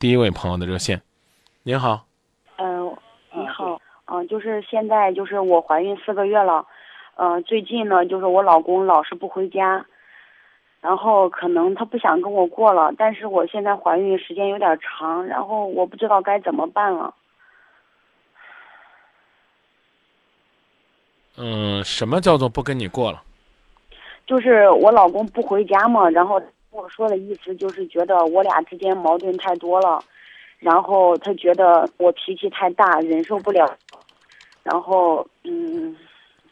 第一位朋友的热线。您好，嗯，你好，嗯，就是现在就是我怀孕四个月了，嗯，最近呢就是我老公老是不回家，然后可能他不想跟我过了，但是我现在怀孕时间有点长，然后我不知道该怎么办了。嗯，什么叫做不跟你过了？就是我老公不回家嘛，然后我说的意思就是觉得我俩之间矛盾太多了，然后他觉得我脾气太大，忍受不了，然后嗯，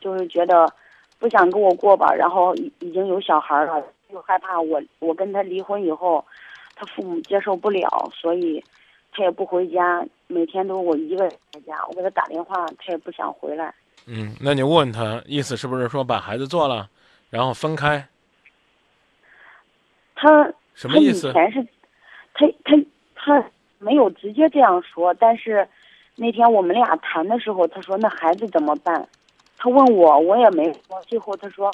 就是觉得不想跟我过吧，然后已已经有小孩了，又害怕我我跟他离婚以后，他父母接受不了，所以他也不回家，每天都我一个人在家，我给他打电话，他也不想回来。嗯，那你问他意思是不是说把孩子做了，然后分开？他什么意思他以前是，他他他没有直接这样说，但是那天我们俩谈的时候，他说那孩子怎么办？他问我，我也没说。最后他说，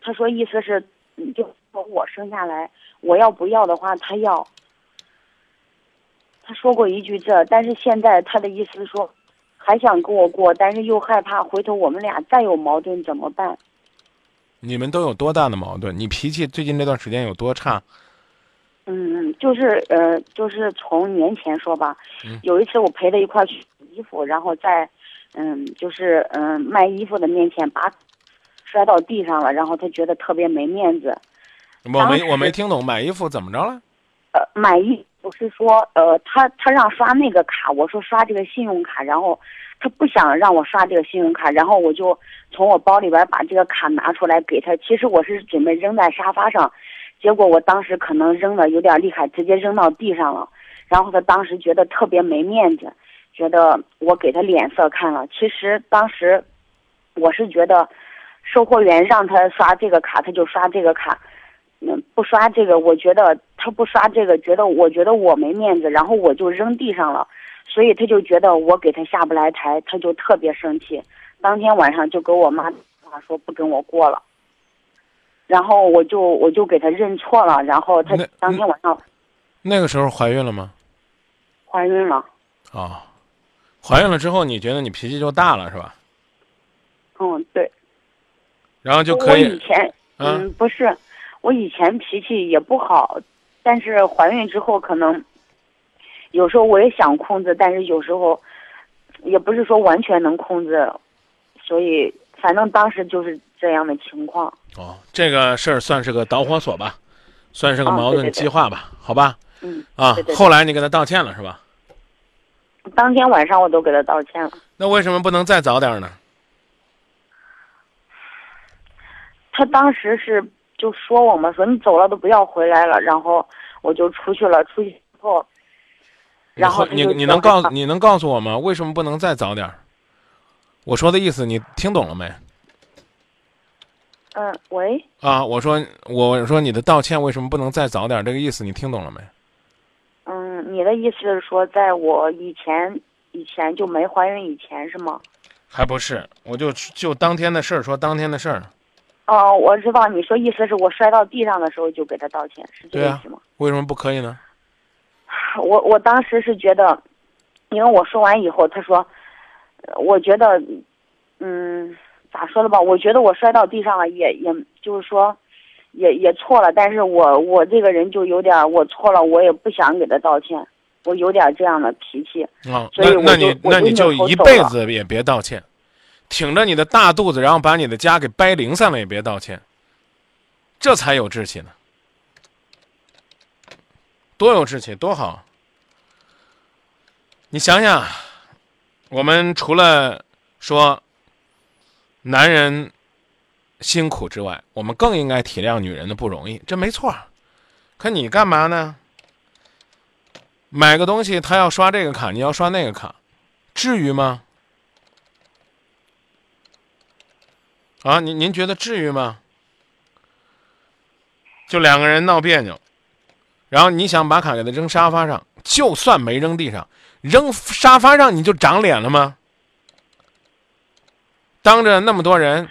他说意思是，嗯就说我生下来，我要不要的话，他要。他说过一句这，但是现在他的意思是说，还想跟我过，但是又害怕回头我们俩再有矛盾怎么办？你们都有多大的矛盾？你脾气最近这段时间有多差？嗯，就是呃，就是从年前说吧，嗯有一次我陪他一块儿去洗衣服，然后在嗯，就是嗯卖衣服的面前把摔到地上了，然后他觉得特别没面子。我没我没听懂，买衣服怎么着了？呃，买衣服是说呃，他他让刷那个卡，我说刷这个信用卡，然后他不想让我刷这个信用卡，然后我就从我包里边把这个卡拿出来给他。其实我是准备扔在沙发上，结果我当时可能扔的有点厉害，直接扔到地上了。然后他当时觉得特别没面子，觉得我给他脸色看了。其实当时我是觉得，售货员让他刷这个卡，他就刷这个卡。嗯，不刷这个，我觉得他不刷这个，觉得我觉得我没面子，然后我就扔地上了，所以他就觉得我给他下不来台，他就特别生气。当天晚上就给我妈说不跟我过了，然后我就我就给他认错了，然后他当天晚上那个时候怀孕了吗？怀孕了。啊、怀孕了之后，你觉得你脾气就大了是吧？嗯，对。然后就可我以以，前嗯嗯不是，我以前脾气也不好，但是怀孕之后可能有时候我也想控制，但是有时候也不是说完全能控制，所以反正当时就是这样的情况。哦，这个事儿算是个导火索吧，算是个矛盾啊对对对激化吧，好吧？嗯，啊对对，对后来你给他道歉了是吧？当天晚上我都给他道歉了。那为什么不能再早点呢？他当时是就说我们说你走了都不要回来了，然后我就出去了，出去之后，然后你你能告说你能告诉我吗？为什么不能再早点儿？我说的意思你听懂了没？嗯，喂，啊，我说我说你的道歉为什么不能再早点儿？这个意思你听懂了没？嗯，你的意思是说，在我以前以前就没怀孕以前是吗？还不是，我就就当天的事儿说当天的事儿。哦，我知道你说意思是我摔到地上的时候就给他道歉，是这个意思吗？为什么不可以呢？我我当时是觉得，因为我说完以后，他说，呃我觉得，嗯，咋说了吧？我觉得我摔到地上了，也也就是说，也也错了。但是我我这个人就有点儿，我错了，我也不想给他道歉，我有点这样的脾气。啊，所以那那你那你就一辈子也别道歉，挺着你的大肚子，然后把你的家给掰零散了也别道歉，这才有志气呢。多有志气，多好！你想想，我们除了说男人辛苦之外，我们更应该体谅女人的不容易，这没错。可你干嘛呢？买个东西，他要刷这个卡，你要刷那个卡，至于吗？啊，您您觉得至于吗？就两个人闹别扭，然后你想把卡给他扔沙发上，就算没扔地上，扔沙发上你就长脸了吗？当着那么多人，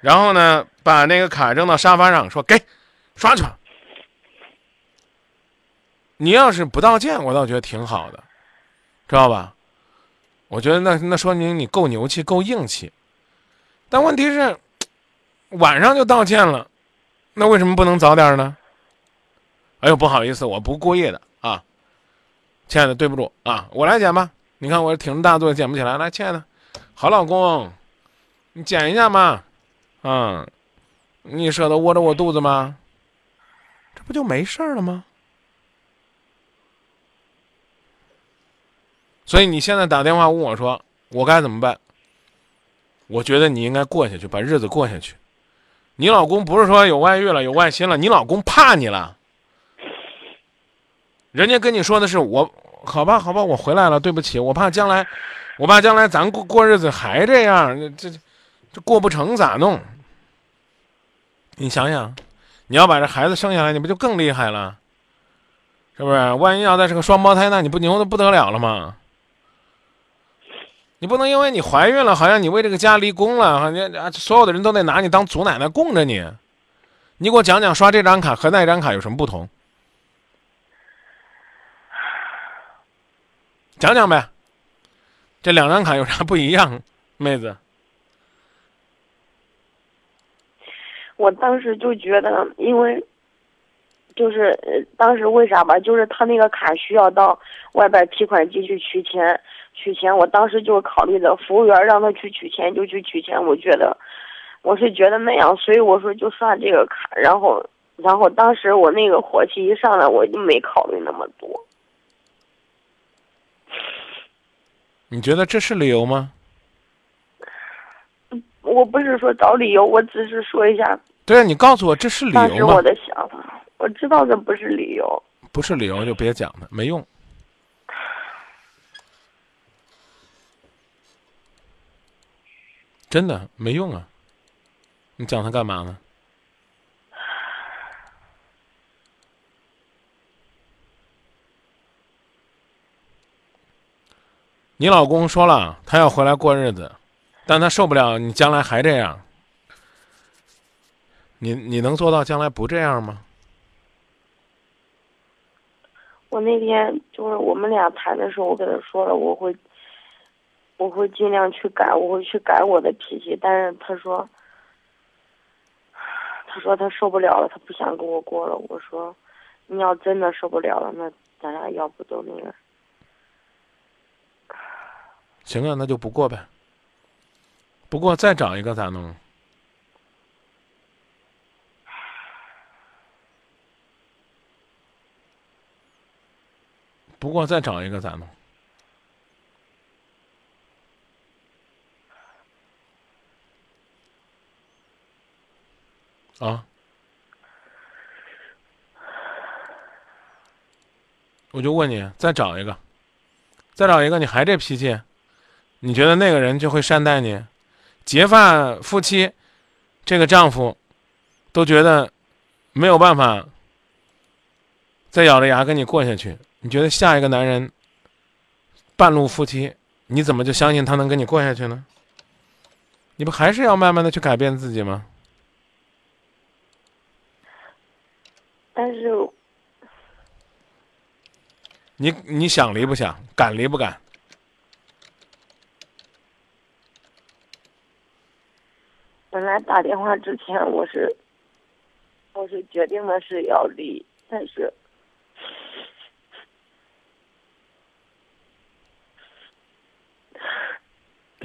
然后呢，把那个卡扔到沙发上，说给，刷去。你要是不道歉，我倒觉得挺好的，知道吧？我觉得那那说明你够牛气，够硬气。但问题是，晚上就道歉了，那为什么不能早点呢？哎呦，不好意思，我不过夜的啊，亲爱的，对不住啊，我来捡吧。你看我挺着大肚子捡不起来，来，亲爱的，好老公，你捡一下嘛，嗯，你舍得窝着我肚子吗？这不就没事了吗？所以你现在打电话问我说我该怎么办？我觉得你应该过下去，把日子过下去。你老公不是说有外遇了、有外心了，你老公怕你了。人家跟你说的是我，好吧，好吧，我回来了，对不起，我怕将来，我怕将来咱过过日子还这样，这这过不成咋弄？你想想，你要把这孩子生下来，你不就更厉害了？是不是？万一要再是个双胞胎，那你不牛的不得了了吗？你不能因为你怀孕了，好像你为这个家立功了，好像所有的人都得拿你当祖奶奶供着你。你给我讲讲，刷这张卡和那张卡有什么不同？讲讲呗，这两张卡有啥不一样，妹子？我当时就觉得，因为就是当时为啥吧，就是他那个卡需要到外边提款机去取钱。取钱，我当时就考虑的服务员让他去取钱就去取钱，我觉得我是觉得那样，所以我说就刷这个卡，然后然后当时我那个火气一上来，我就没考虑那么多。你觉得这是理由吗？我不是说找理由，我只是说一下。对啊，你告诉我这是理由吗？当时我的想法，我知道这不是理由。不是理由就别讲了，没用。真的没用啊！你讲他干嘛呢？你老公说了，他要回来过日子，但他受不了你将来还这样。你你能做到将来不这样吗？我那天就是我们俩谈的时候，我跟他说了，我会。我会尽量去改，我会去改我的脾气。但是他说，他说他受不了了，他不想跟我过了。我说，你要真的受不了了，那咱俩要不都那个？行啊，那就不过呗。不过再找一个咋弄？不过再找一个咋弄？啊！我就问你，再找一个，再找一个，你还这脾气，你觉得那个人就会善待你？结发夫妻，这个丈夫都觉得没有办法再咬着牙跟你过下去。你觉得下一个男人半路夫妻，你怎么就相信他能跟你过下去呢？你不还是要慢慢的去改变自己吗？但是，你你想离不想，敢离不敢？本来打电话之前，我是我是决定的是要离，但是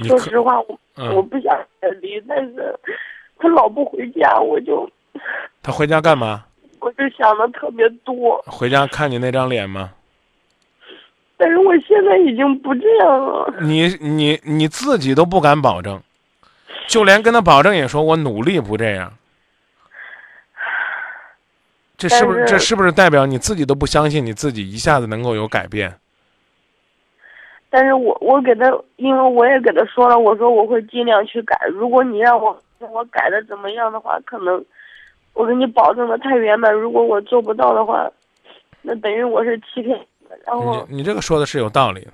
说实话，我我不想离，但是他老不回家，我就他回家干嘛？我就想的特别多。回家看你那张脸吗？但是我现在已经不这样了。你你你自己都不敢保证，就连跟他保证也说我努力不这样。这是不是这是不是代表你自己都不相信你自己一下子能够有改变？但是我我给他，因为我也给他说了，我说我会尽量去改。如果你让我让我改的怎么样的话，可能。我给你保证的太圆满，如果我做不到的话，那等于我是欺骗。然后你你这个说的是有道理，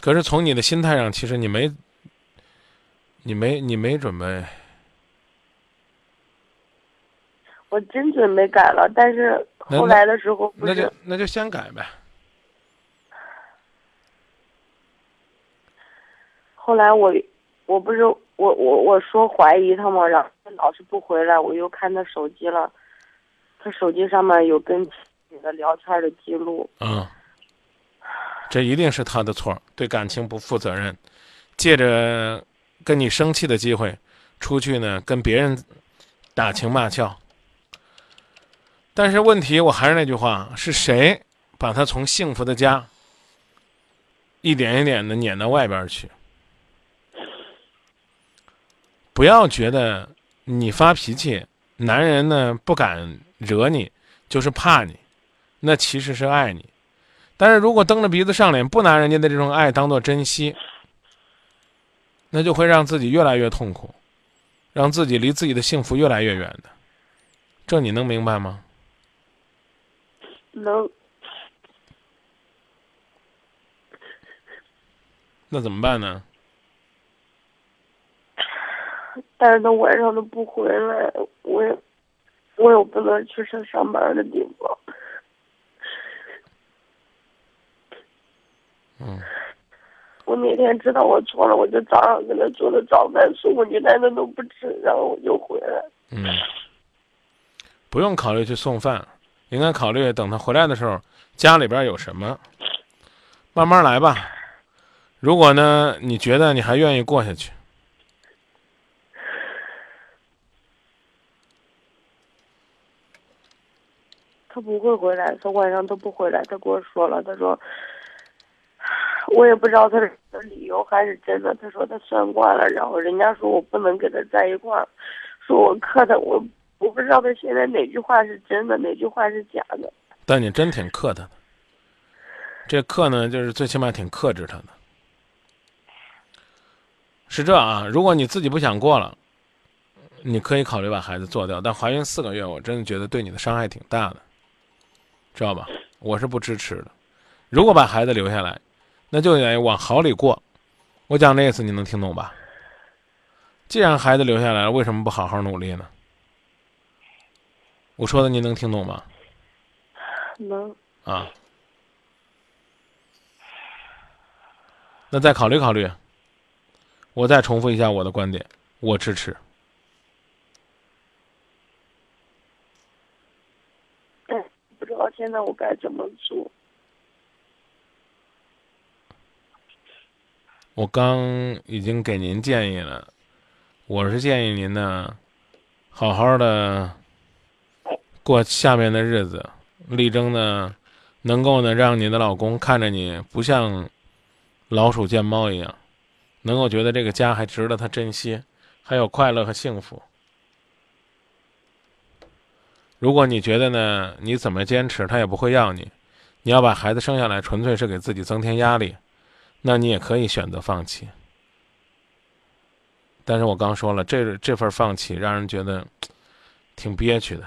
可是从你的心态上，其实你没，你没你没准备。我真准备改了，但是后来的时候不那就那就先改呗。后来我我不是我我我说怀疑他嘛，然后他老是不回来，我又看他手机了，他手机上面有跟你的聊天的记录，嗯，这一定是他的错，对感情不负责任，借着跟你生气的机会，出去呢跟别人打情骂俏。但是问题，我还是那句话，是谁把他从幸福的家一点一点的撵到外边去？不要觉得你发脾气，男人呢不敢惹你，就是怕你，那其实是爱你。但是如果蹬着鼻子上脸，不拿人家的这种爱当做珍惜，那就会让自己越来越痛苦，让自己离自己的幸福越来越远的。这你能明白吗？能那怎么办呢？但是他晚上都不回来，我也我也不能去上上班的地方。嗯，我那天知道我错了，我就早上给他做的早饭送过去，但他都不吃，然后我就回来。嗯，不用考虑去送饭，应该考虑等他回来的时候，家里边有什么，慢慢来吧。如果呢，你觉得你还愿意过下去，他不会回来，他晚上都不回来。他跟我说了，他说，我也不知道他的理由还是真的。他说他算卦了，然后人家说我不能跟他在一块儿，说我克他，我我不知道他现在哪句话是真的，哪句话是假的。但你真挺克他的。这克呢，就是最起码挺克制他的。是这啊，如果你自己不想过了，你可以考虑把孩子做掉。但怀孕四个月，我真的觉得对你的伤害挺大的，知道吧？我是不支持的。如果把孩子留下来，那就得往好里过。我讲这意思你能听懂吧？既然孩子留下来了，为什么不好好努力呢？我说的您能听懂吗？能，啊，那再考虑考虑。我再重复一下我的观点，我支持。但不知道现在我该怎么做。我刚已经给您建议了，我是建议您呢，好好的过下面的日子，力争呢，能够呢让你的老公看着你不像老鼠见猫一样，能够觉得这个家还值得他珍惜，还有快乐和幸福。如果你觉得呢，你怎么坚持他也不会要你，你要把孩子生下来纯粹是给自己增添压力。那你也可以选择放弃，但是我刚说了，这这份放弃让人觉得挺憋屈的。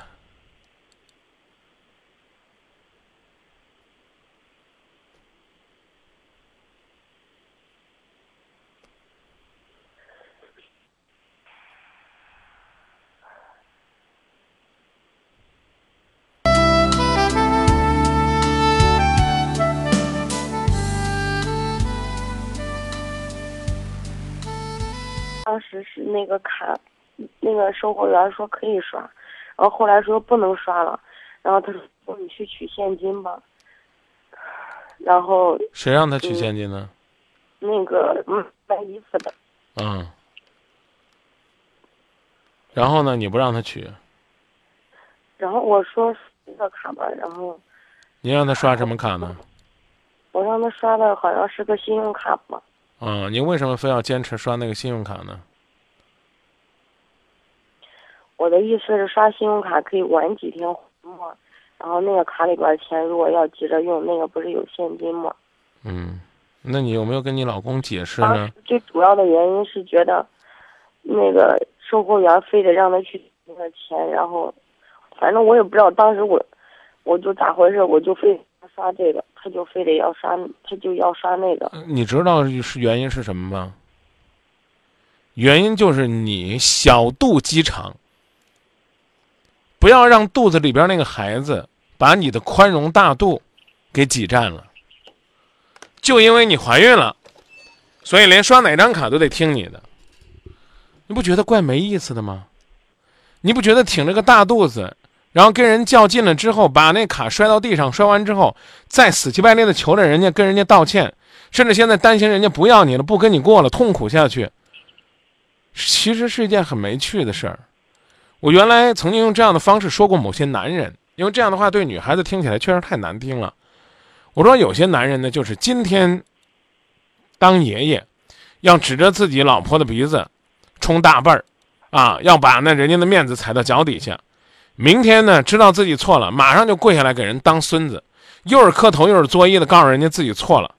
当时是那个卡，那个售货员说可以刷，然后后来说不能刷了，然后他说你去取现金吧。然后谁让他取现金呢？那个嗯卖衣服的，嗯。然后呢？你不让他取？然后我说一个卡吧，然后你让他刷什么卡呢？我让他刷的好像是个信用卡吧。嗯，您为什么非要坚持刷那个信用卡呢？我的意思是刷信用卡可以晚几天还嘛，然后那个卡里边钱如果要急着用，那个不是有现金吗？嗯，那你有没有跟你老公解释呢？最主要的原因是觉得，那个售货员非得让他去那个钱，然后，反正我也不知道当时我，我就咋回事，我就非刷这个，他就非得要刷，他就要刷那个。你知道是原因是什么吗？原因就是你小肚鸡肠，不要让肚子里边那个孩子把你的宽容大度给挤占了。就因为你怀孕了，所以连刷哪张卡都得听你的，你不觉得怪没意思的吗？你不觉得挺着个大肚子，然后跟人较劲了之后，把那卡摔到地上，摔完之后再死乞白赖的求着人家，跟人家道歉，甚至现在担心人家不要你了，不跟你过了，痛苦下去，其实是一件很没趣的事儿。我原来曾经用这样的方式说过某些男人，因为这样的话对女孩子听起来确实太难听了。我说有些男人呢，就是今天当爷爷，要指着自己老婆的鼻子冲大辈儿，啊，要把那人家的面子踩到脚底下；明天呢，知道自己错了，马上就跪下来给人当孙子，又是磕头又是作揖的，告诉人家自己错了。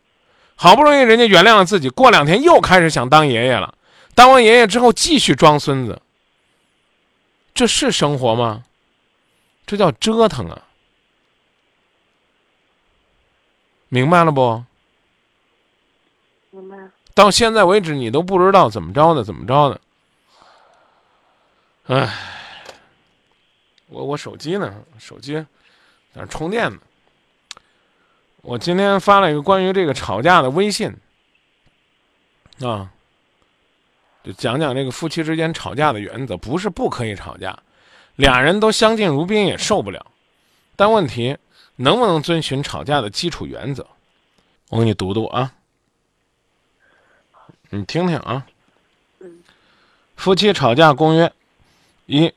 好不容易人家原谅了自己，过两天又开始想当爷爷了，当完爷爷之后继续装孙子，这是生活吗？这叫折腾啊！明白了不？明白。到现在为止，你都不知道怎么着的，怎么着的。唉，我我手机呢？手机在那充电呢。我今天发了一个关于这个吵架的微信，啊，就讲讲这个夫妻之间吵架的原则，不是不可以吵架，俩人都相敬如宾也受不了，但问题。能不能遵循吵架的基础原则？我给你读读啊，你听听啊。夫妻吵架公约：一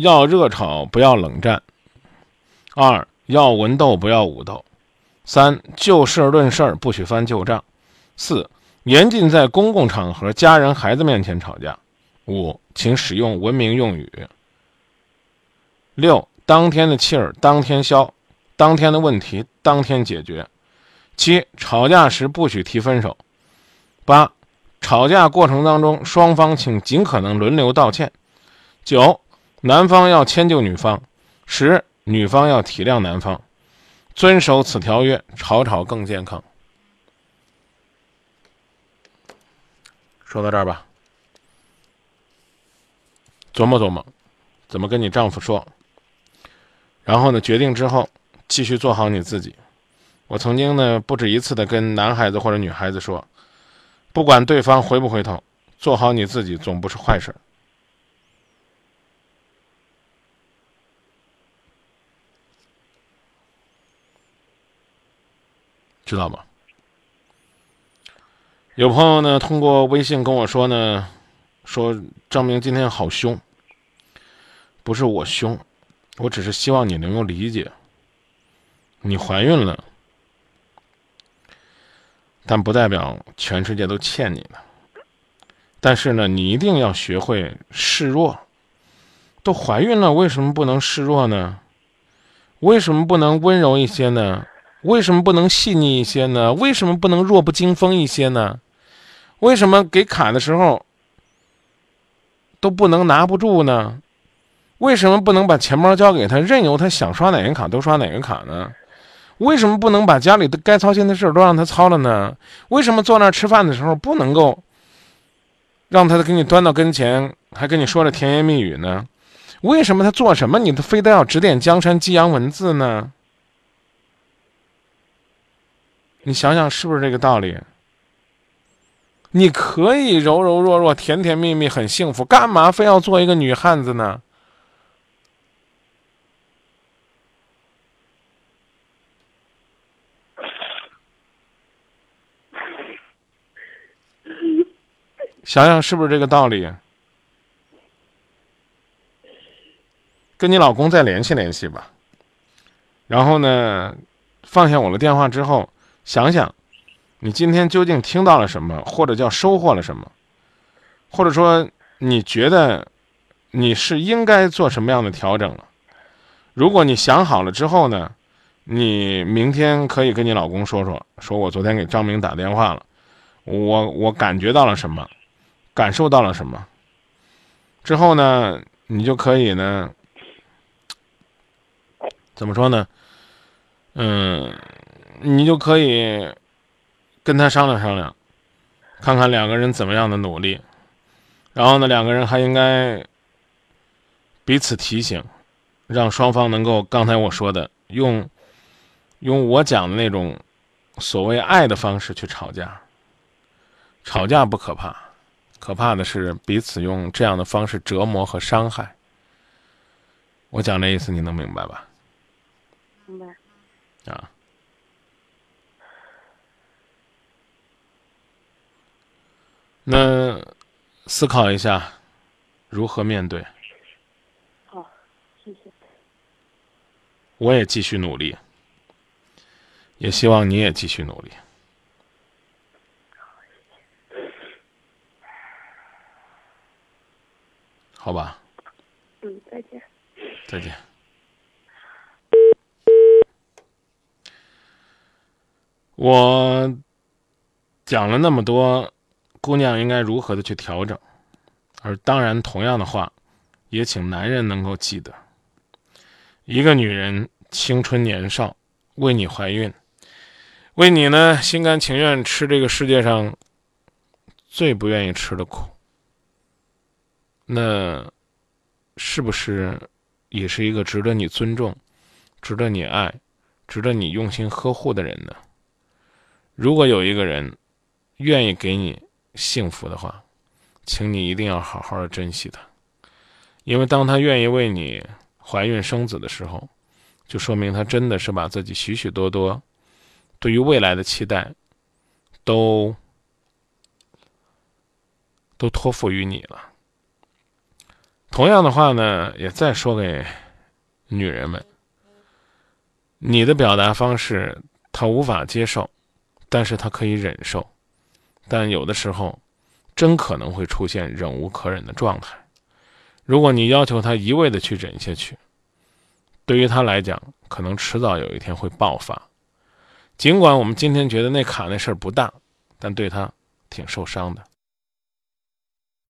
要热吵，不要冷战；二要文斗，不要武斗；三就事论事，不许翻旧账；四严禁在公共场合、家人、孩子面前吵架；五请使用文明用语；六当天的气儿当天消。当天的问题当天解决。七、吵架时不许提分手。八、吵架过程当中，双方请尽可能轮流道歉。九、男方要迁就女方。十、女方要体谅男方。遵守此条约，吵吵更健康。说到这儿吧，琢磨琢磨，怎么跟你丈夫说。然后呢，决定之后。继续做好你自己。我曾经呢不止一次的跟男孩子或者女孩子说，不管对方回不回头，做好你自己总不是坏事。知道吗？有朋友呢通过微信跟我说呢，说张明今天好凶。不是我凶，我只是希望你能够理解。你怀孕了，但不代表全世界都欠你的。但是呢，你一定要学会示弱。都怀孕了，为什么不能示弱呢？为什么不能温柔一些呢？为什么不能细腻一些呢？为什么不能弱不禁风一些呢？为什么给卡的时候都不能拿不住呢？为什么不能把钱包交给他，任由他想刷哪个卡都刷哪个卡呢？为什么不能把家里的该操心的事都让他操了呢？为什么坐那儿吃饭的时候不能够让他给你端到跟前，还跟你说着甜言蜜语呢？为什么他做什么你都非得要指点江山、激扬文字呢？你想想是不是这个道理？你可以柔柔弱弱、甜甜蜜蜜、很幸福，干嘛非要做一个女汉子呢？想想是不是这个道理？跟你老公再联系联系吧。然后呢，放下我的电话之后，想想你今天究竟听到了什么，或者叫收获了什么，或者说你觉得你是应该做什么样的调整了？如果你想好了之后呢，你明天可以跟你老公说说，说我昨天给张明打电话了，我我感觉到了什么。感受到了什么？之后呢，你就可以呢，怎么说呢？嗯，你就可以跟他商量商量，看看两个人怎么样的努力。然后呢，两个人还应该彼此提醒，让双方能够刚才我说的用用我讲的那种所谓爱的方式去吵架。吵架不可怕，可怕的是彼此用这样的方式折磨和伤害。我讲这意思你能明白吧？明白。啊。那思考一下，如何面对？好，谢谢。我也继续努力，也希望你也继续努力。好吧。嗯，再见。再见。我讲了那么多。姑娘应该如何的去调整？而当然，同样的话，也请男人能够记得：一个女人青春年少，为你怀孕，为你呢心甘情愿吃这个世界上最不愿意吃的苦，那是不是也是一个值得你尊重、值得你爱、值得你用心呵护的人呢？如果有一个人愿意给你，幸福的话，请你一定要好好的珍惜他，因为当他愿意为你怀孕生子的时候，就说明他真的是把自己许许多多对于未来的期待，都都托付于你了。同样的话呢，也再说给女人们，你的表达方式他无法接受，但是他可以忍受。但有的时候，真可能会出现忍无可忍的状态。如果你要求他一味的去忍下去，对于他来讲，可能迟早有一天会爆发。尽管我们今天觉得那卡那事儿不大，但对他挺受伤的。